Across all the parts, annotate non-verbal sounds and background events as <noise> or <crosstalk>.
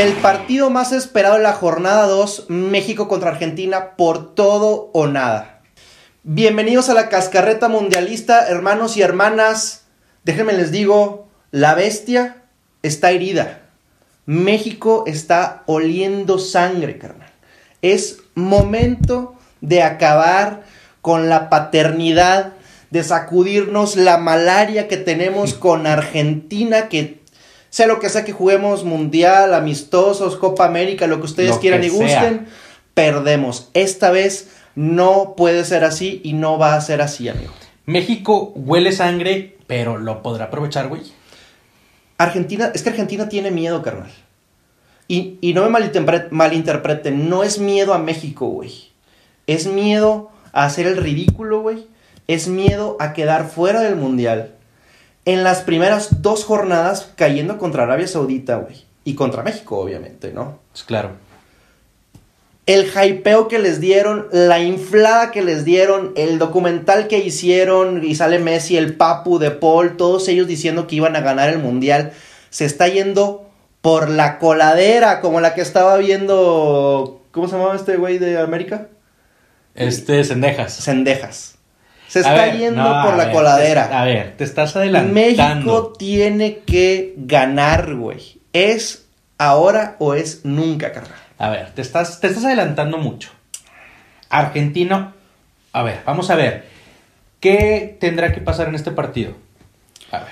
El partido más esperado de la jornada 2, México contra Argentina por todo o nada. Bienvenidos a la cascarreta mundialista, hermanos y hermanas. Déjenme les digo, la bestia está herida. México está oliendo sangre, carnal. Es momento de acabar con la paternidad, de sacudirnos la malaria que tenemos con Argentina, que sea lo que sea que juguemos mundial, amistosos, Copa América, lo que ustedes Lo quieran que y gusten, sea. perdemos. Esta vez no puede ser así y no va a ser así, amigo. México huele sangre, pero lo podrá aprovechar, güey. Argentina, es que Argentina tiene miedo, carnal. Y, y no me malinterpre- malinterpreten, no es miedo a México, güey. Es miedo a hacer el ridículo, güey. Es miedo a quedar fuera del mundial. En las primeras dos jornadas cayendo contra Arabia Saudita, güey. Y contra México, obviamente, ¿no? Pues claro. el hypeo que les dieron, la inflada que les dieron, el documental que hicieron y sale Messi, el Papu de Paul, todos ellos diciendo que iban a ganar el mundial, se está yendo por la coladera, como la que estaba viendo, ¿cómo se llamaba este güey de América? Este, Cendejas. Sendejas. Se está ver, yendo no, por la ver, coladera. te- a ver, te estás adelantando. México tiene que ganar, güey. ¿Es ahora o es nunca, carnal? A ver, te estás, te estás adelantando mucho. Argentino. A ver, vamos a ver. ¿Qué tendrá que pasar en este partido? A ver.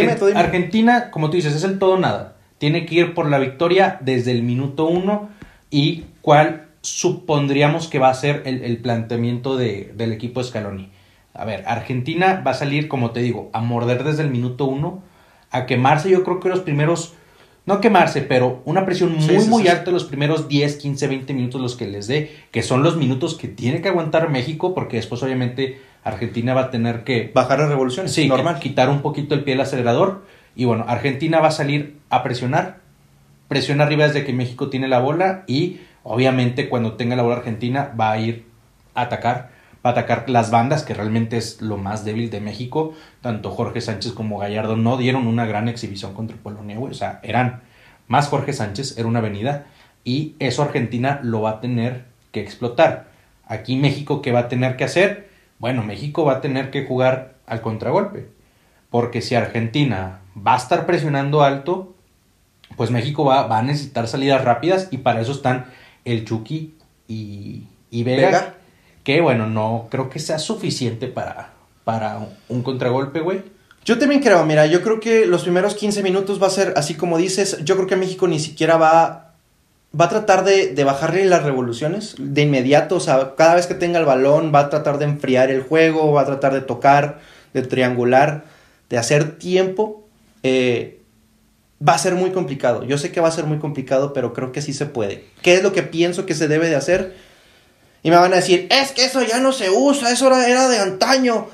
Dime. Argentina, como tú dices, es el todo nada. Tiene que ir por la victoria desde el minuto uno. ¿Y cuál supondríamos que va a ser el, el planteamiento de- del equipo Scaloni? A ver, Argentina va a salir, como te digo, a morder desde el minuto uno, a quemarse. Yo creo que los primeros, no quemarse, pero una presión muy, Sí, sí, muy sí. alta los primeros 10, 15, 20 minutos los que les dé, que son los minutos que tiene que aguantar México, porque después obviamente Argentina va a tener que Bajar las revoluciones, Sí, normal. quitar un poquito el pie del acelerador. Y bueno, Argentina va a salir a presionar. Presiona arriba desde que México tiene la bola. Y obviamente cuando tenga la bola Argentina va a ir a atacar. Va a atacar las bandas, que realmente es lo más débil de México. Tanto Jorge Sánchez como Gallardo no dieron una gran exhibición contra Polonia. O sea, eran más Jorge Sánchez, era una avenida. Y eso Argentina lo va a tener que explotar. Aquí México, ¿qué va a tener que hacer? Bueno, México va a tener que jugar al contragolpe. Porque si Argentina va a estar presionando alto, pues México va, va a necesitar salidas rápidas y para eso están el Chucky y, y Vega. Que bueno, no creo que sea suficiente para, para un, contragolpe, güey. Yo también creo, mira, yo creo que los primeros 15 minutos va a ser así como dices. Yo creo que México ni siquiera va, va a tratar de, de bajarle las revoluciones de inmediato. O sea, cada vez que tenga el balón va a tratar de enfriar el juego, va a tratar de tocar, de triangular, de hacer tiempo. Eh, va a ser muy complicado. Yo sé que va a ser muy complicado, pero creo que sí se puede. ¿Qué es lo que pienso que se debe de hacer? Y me van a decir, es que eso ya no se usa, eso era, de antaño.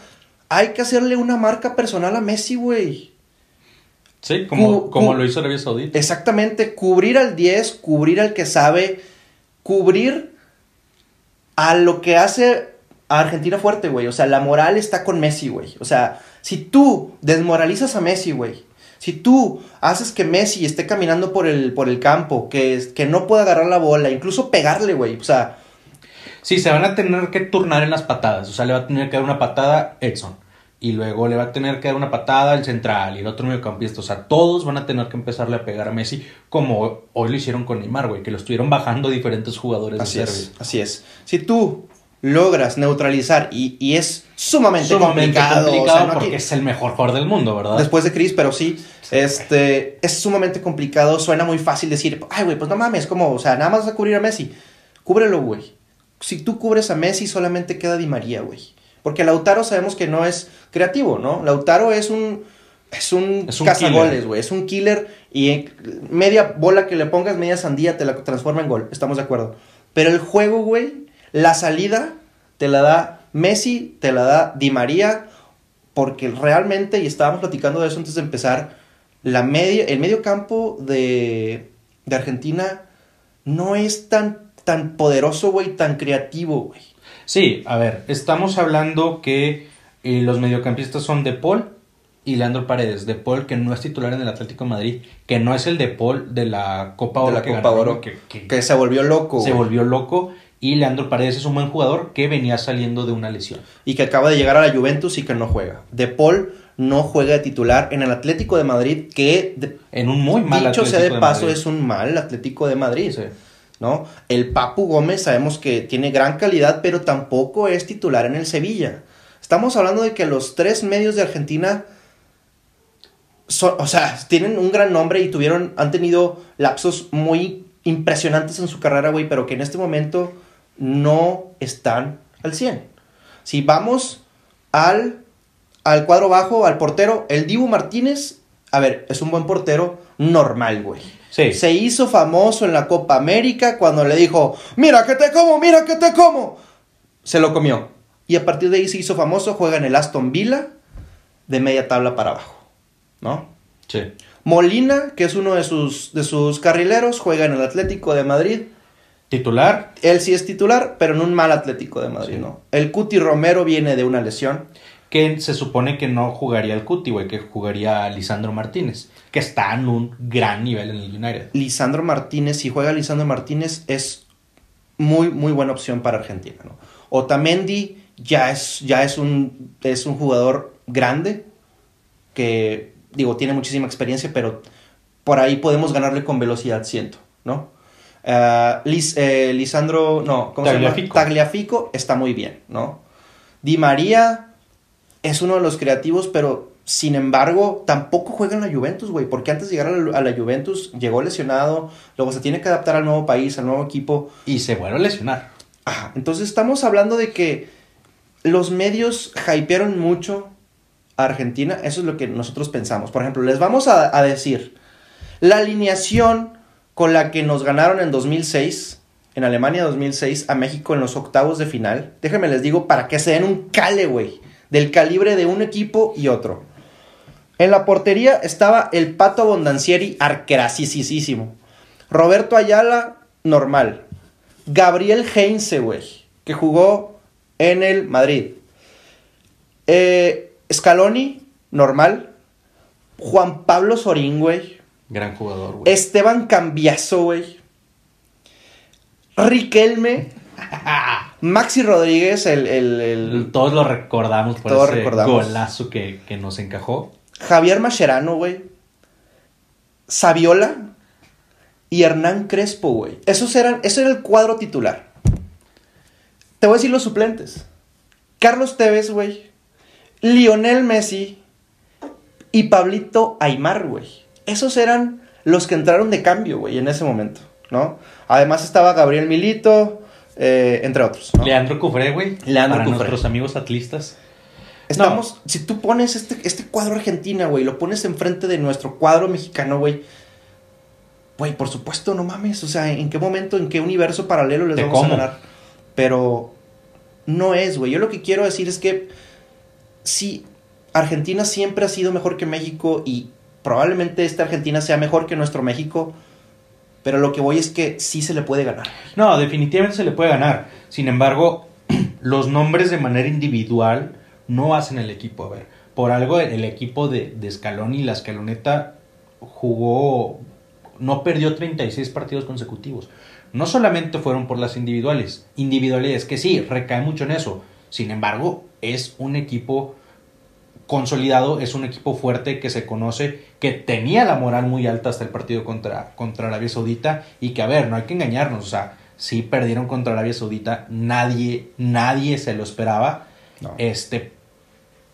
Hay que hacerle una marca personal a Messi, güey. Sí, como, Cu- como lo hizo Arabia Saudita. Exactamente, cubrir al 10, cubrir al que sabe, cubrir a lo que hace a Argentina fuerte, güey. O sea, la moral está con Messi, güey. O sea, si tú desmoralizas a Messi, güey. Si tú haces que Messi esté caminando por el, por el campo, que, que no pueda agarrar la bola, incluso pegarle, güey. O sea, Sí, se van a tener que turnar en las patadas. O sea, le va a tener que dar una patada Edson. Y luego le va a tener que dar una patada el central y el otro mediocampista. O sea, todos van a tener que empezarle a pegar a Messi como hoy lo hicieron con Neymar, güey. Que lo estuvieron bajando diferentes jugadores Así de es, Serbia. así es. Si tú logras neutralizar y, y es sumamente, Sumamente complicado, complicado, o sea, no porque aquí- es el mejor jugador del mundo, ¿verdad? después de Chris, pero sí, este, es sumamente complicado, suena muy fácil decir, ay, güey, pues no mames, como, o sea, nada más vas a cubrir a Messi, cúbrelo, güey. Si tú cubres a Messi, solamente queda Di María, güey. Porque Lautaro sabemos que no es creativo, ¿no? Lautaro es un, es un, Es un cazagoles, güey, es un killer y en- media bola que le pongas, media sandía, te la transforma en gol, estamos de acuerdo. Pero el juego, güey, la salida te la da Messi, te la da Di María, porque realmente, y estábamos platicando de eso antes de empezar, la media, el medio campo de, de Argentina no es tan, tan poderoso, güey, tan creativo, güey. Sí, a ver, estamos hablando que eh, los mediocampistas son De Paul, y Leandro Paredes. De Paul, que no es titular en el Atlético de Madrid, que no es el de Paul de la Copa De Oro. la que Copa Oro. que- que Que se volvió loco, se volvió loco. Y Leandro Paredes es un buen jugador que venía saliendo de una lesión. y que acaba de llegar a la Juventus y que no juega. De Paul no juega de titular en el Atlético de Madrid, que de- En un muy mal dicho sea de, paso Madrid. es un mal Atlético de Madrid. Sí. ¿No? El Papu Gómez sabemos que tiene gran calidad, pero tampoco es titular en el Sevilla. Estamos hablando de que los tres medios de Argentina son, o sea, tienen un gran nombre y tuvieron, han tenido lapsos muy impresionantes en su carrera, güey, pero que en este momento no están al 100. Si vamos al, al cuadro bajo, al portero, el Dibu Martínez, a ver, es un buen portero normal, güey. Sí. Se hizo famoso en la Copa América cuando le dijo, mira que te como, mira que te como. Se lo comió. Y a partir de ahí se hizo famoso, juega en el Aston Villa de media tabla para abajo, ¿no? Sí. Molina, que es uno de sus, de sus carrileros, juega en el Atlético de Madrid. Titular, Él sí es titular, pero en un mal Atlético de Madrid, Sí. ¿no? El Cuti Romero viene de una lesión. Que se supone que no jugaría el Cuti, güey, que jugaría Lisandro Martínez, que está en un gran nivel en el United. Lisandro Martínez, si juega Lisandro Martínez, es muy, muy buena opción para Argentina, ¿no? Otamendi ya es, ya es un, es un jugador grande, que, digo, tiene muchísima experiencia, pero por ahí podemos ganarle con velocidad, siento, ¿no? Ah, Lis- eh, Lisandro, no, ¿cómo se Tagliafico. llama? Tagliafico está muy bien, ¿no? Di María es uno de los creativos, pero sin embargo, tampoco juega en la Juventus, güey, porque antes de llegar a la, a la Juventus llegó lesionado, luego se tiene que adaptar al nuevo país, al nuevo equipo. Y se vuelve a lesionar. Ajá, Entonces estamos hablando de que los medios hypearon mucho a Argentina, eso es lo que nosotros pensamos. Por ejemplo, les vamos a, a decir la alineación con la que nos ganaron en 2006, en Alemania 2006, a México en los octavos de final. Déjenme les digo para que se den un cale, güey, del calibre de un equipo y otro. En la portería estaba el Pato Bondancieri, arquerasísimo. Roberto Ayala, normal. Gabriel Heinze, güey, que jugó en el Madrid. Eh, Scaloni, normal. Juan Pablo Sorín, güey. Gran jugador, güey. Esteban Cambiazo, güey. Riquelme. Maxi Rodríguez, el, el- el- Todos lo recordamos por Todos ese recordamos. golazo que, que nos encajó. Javier Mascherano, güey. Saviola y Hernán Crespo, güey. Esos eran, ese era el cuadro titular. Te voy a decir los suplentes. Carlos Tevez, güey. Lionel Messi y Pablito Aymar, güey. Esos eran los que entraron de cambio, güey, en ese momento, ¿no? Además estaba Gabriel Milito, eh, entre otros. ¿no? Leandro Cufré, güey. Leandro para Cufré. nuestros amigos atlistas. Estamos, si tú pones este, este cuadro argentina, güey, lo pones enfrente de nuestro cuadro mexicano, güey. Güey, por supuesto, no mames. O sea, ¿en qué momento, en qué universo paralelo les vamos como. a ganar? Pero no es, güey. Yo lo que quiero decir es que sí, Argentina siempre ha sido mejor que México y probablemente esta Argentina sea mejor que nuestro México. Pero lo que voy es que sí se le puede ganar. No, definitivamente se le puede ganar. Sin embargo, <clears throat> los nombres de manera individual no hacen el equipo. A ver, por algo el equipo de, de Scaloni, la Scaloneta, jugó, no perdió 36 partidos consecutivos. No solamente fueron por las individuales, individualidades, que sí, recae mucho en eso. Sin embargo, es un equipo consolidado, es un equipo fuerte que se conoce, que tenía la moral muy alta hasta el partido contra, contra Arabia Saudita y que, a ver, no hay que engañarnos, o sea, sí perdieron contra Arabia Saudita, nadie, nadie se lo esperaba, No. este,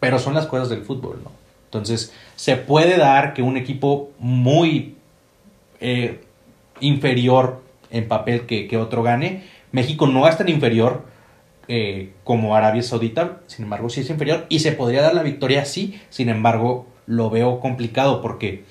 pero son las cosas del fútbol, ¿no? Entonces, se puede dar que un equipo muy eh, inferior en papel que, que otro gane, México no es tan inferior, eh, como Arabia Saudita, sin embargo sí es inferior y se podría dar la victoria sí, sin embargo lo veo complicado porque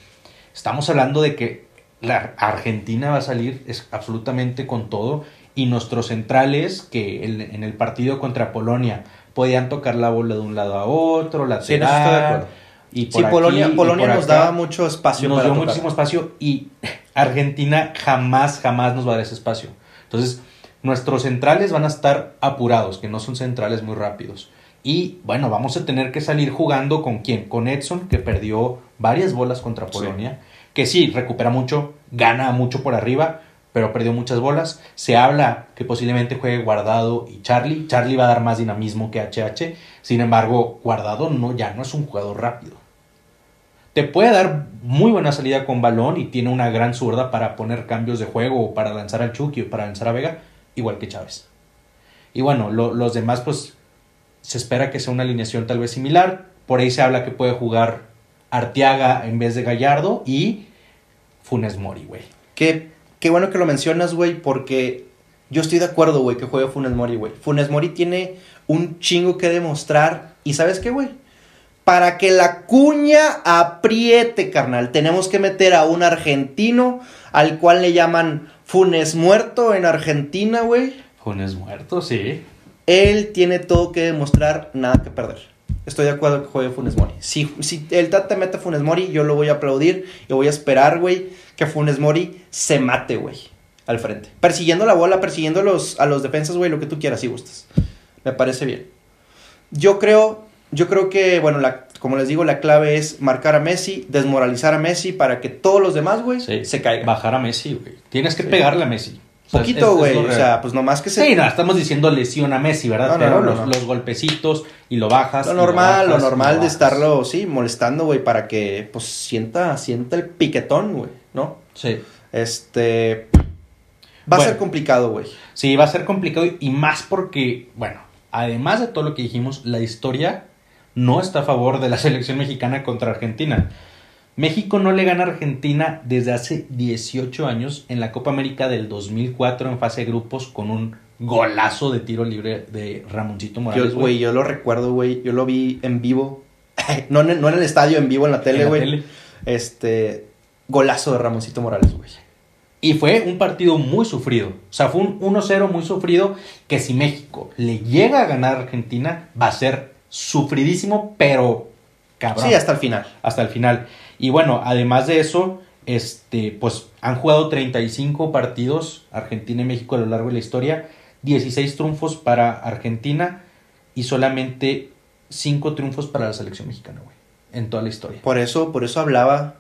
estamos hablando de que la Argentina va a salir es, absolutamente con todo y nuestros centrales que en el partido contra Polonia podían tocar la bola de un lado a otro, lateral, Sí, de acuerdo. y por Sí, aquí Polonia, y Polonia por nos acá. daba mucho espacio nos para dio tocar. muchísimo espacio y <laughs> Argentina jamás, jamás nos va a dar ese espacio. Entonces, nuestros centrales van a estar apurados, que no son centrales muy rápidos. Y bueno, vamos a tener que salir jugando con quién? Con Edson, que perdió varias bolas contra Polonia. Que sí, recupera mucho, gana mucho por arriba, pero perdió muchas bolas. Se habla que posiblemente juegue Guardado y Charlie. Charlie va a dar más dinamismo que HH. Sin embargo, Guardado no, ya no es un jugador rápido. Te puede dar muy buena salida con balón y tiene una gran zurda para poner cambios de juego o para lanzar al Chucky o para lanzar a Vega, igual que Chávez. Y bueno, los demás, pues se espera que sea una alineación tal vez similar. Por ahí se habla que puede jugar Arteaga en vez de Gallardo y Funes Mori, güey. Qué, qué bueno que lo mencionas, güey, porque yo estoy de acuerdo, güey, que juegue Funes Mori, güey. Funes Mori tiene un chingo que demostrar. ¿Y sabes qué, güey? Para que la cuña apriete, carnal, tenemos que meter a un argentino al cual le llaman Funes Muerto en Argentina, güey. Funes Muerto, sí. Él tiene todo que demostrar, nada que perder. Estoy de acuerdo que juegue Funes Mori. Si, si el Tata mete a Funes Mori, yo lo voy a aplaudir y voy a esperar, güey, que Funes Mori se mate, güey, al frente. Persiguiendo la bola, persiguiendo los, a los defensas, güey, lo que tú quieras, si gustas. Me parece bien. Yo creo yo creo que, bueno, la, como les digo, la clave es marcar a Messi, desmoralizar a Messi para que todos los demás, güey, se caigan. Bajar a Messi, güey. Tienes que pegarle a Messi. Poquito, güey. O sea, pues nomás que se. Sí, no, estamos diciendo lesión a Messi, ¿verdad? Pero los, golpecitos y lo bajas. Lo normal, lo, normal de estarlo, sí, molestando, güey, para que, pues, sienta, sienta el piquetón, güey, ¿no? Sí. Este. Va a ser complicado, güey. Sí, va a ser complicado y más porque, bueno, además de todo lo que dijimos, la historia no está a favor de la <laughs> selección mexicana contra Argentina. México no le gana a Argentina desde hace 18 años en la Copa América del 2004 en fase de grupos con un golazo de tiro libre de Ramoncito Morales. Yo, güey, yo lo recuerdo, güey. Yo lo vi en vivo. <laughs> no, en, no en el estadio, en vivo en la tele, güey. Este. Golazo de Ramoncito Morales, güey. Y fue un partido muy sufrido. O sea, fue un 1-0 muy sufrido que si México le llega a ganar a Argentina, va a ser sufridísimo, pero cabrón. Sí, hasta el final. Hasta el final. Y bueno, además de eso, este, pues han jugado 35 partidos Argentina y México a lo largo de la historia, 16 triunfos para Argentina y solamente 5 triunfos para la selección mexicana, güey, en toda la historia. Por eso, por eso hablaba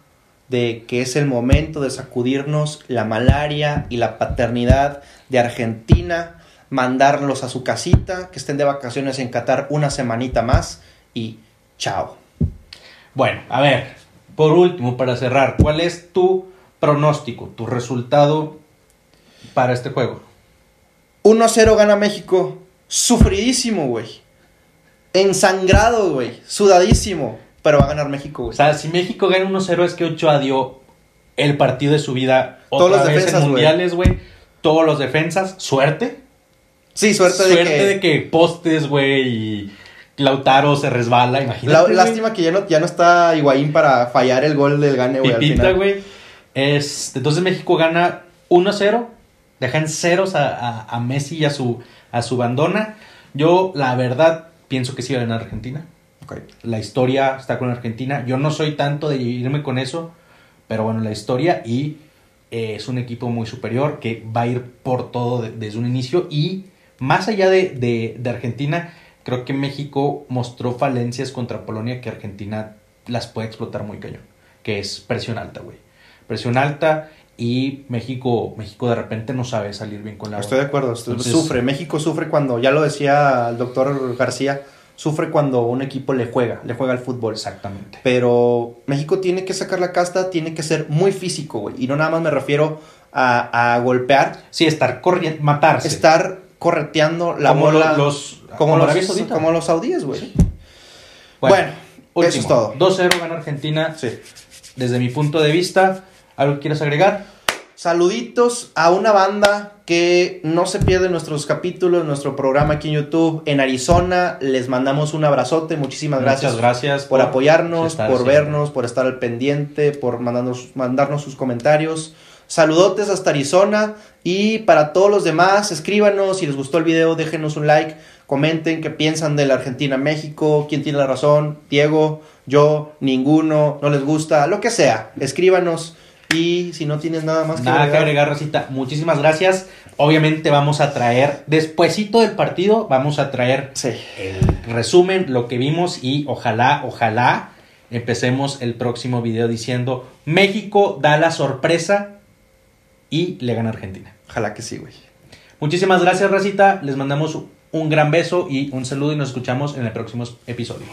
de que es el momento de sacudirnos la malaria y la paternidad de Argentina mandarlos a su casita, que estén de vacaciones en Qatar una semanita más y chao. Bueno, a ver, por último, para cerrar, ¿cuál es tu pronóstico, tu resultado para este juego? 1-0 gana México, sufridísimo, güey. Ensangrado, güey, sudadísimo, pero va a ganar México, güey. O sea, si México gana 1-0 es que Ochoa dio el partido de su vida otra Todos los vez defensas, en mundiales, güey. Todos los defensas, suerte. Sí, suerte, de que... de que postes, güey, y Lautaro se resbala, imagínate. lástima que ya no, ya no está Higuaín para fallar el gol del gane, güey, final. güey. Es, entonces México gana 1-0, dejan ceros a, a, Messi y a su, a su bandona. Yo, la verdad, pienso que sí va a ganar Argentina. Okay. La historia está con Argentina. Yo no soy tanto de irme con eso, pero bueno, la historia y eh, es un equipo muy superior que va a ir por todo desde un inicio y más allá de, Argentina, creo que México mostró falencias contra Polonia que Argentina las puede explotar muy cañón, que es presión alta, güey. Presión alta y México, México de repente no sabe salir bien con la Estoy de acuerdo, sufre, México sufre cuando, ya lo decía el doctor García, sufre cuando un equipo le juega, le juega al fútbol. Exactamente. Pero México tiene que sacar la casta, tiene que ser muy físico, güey. Y no nada más me refiero a, a golpear. Sí, estar corriendo, matarse. Estar correteando la como. Los, como, los, como los saudíes, güey. Bueno, eso es todo. 2-0 gana Argentina. Sí. Desde mi punto de vista, ¿algo que quieras agregar? Saluditos a una banda que no se pierde nuestros capítulos, nuestro programa aquí en YouTube en Arizona. Les mandamos un abrazote. Muchísimas gracias. Muchas gracias por, apoyarnos, por vernos, por estar al pendiente, por mandarnos, mandarnos sus comentarios. Saludotes hasta Arizona. Y para todos los demás, escríbanos. Si les gustó el video, déjenos un like, comenten qué piensan de la Argentina-México, quién tiene la razón, Diego, yo, ninguno, no les gusta, lo que sea, escríbanos. Y si no tienes nada más que nada agregar. que agregar, Rosita, muchísimas gracias. Obviamente vamos a traer, despuesito del partido, vamos a traer Sí. el resumen, lo que vimos y ojalá, ojalá empecemos el próximo video diciendo México da la sorpresa y le gana Argentina. Ojalá que sí, güey. Muchísimas gracias, Racita. Les mandamos un gran beso y un saludo y nos escuchamos en el próximo episodio.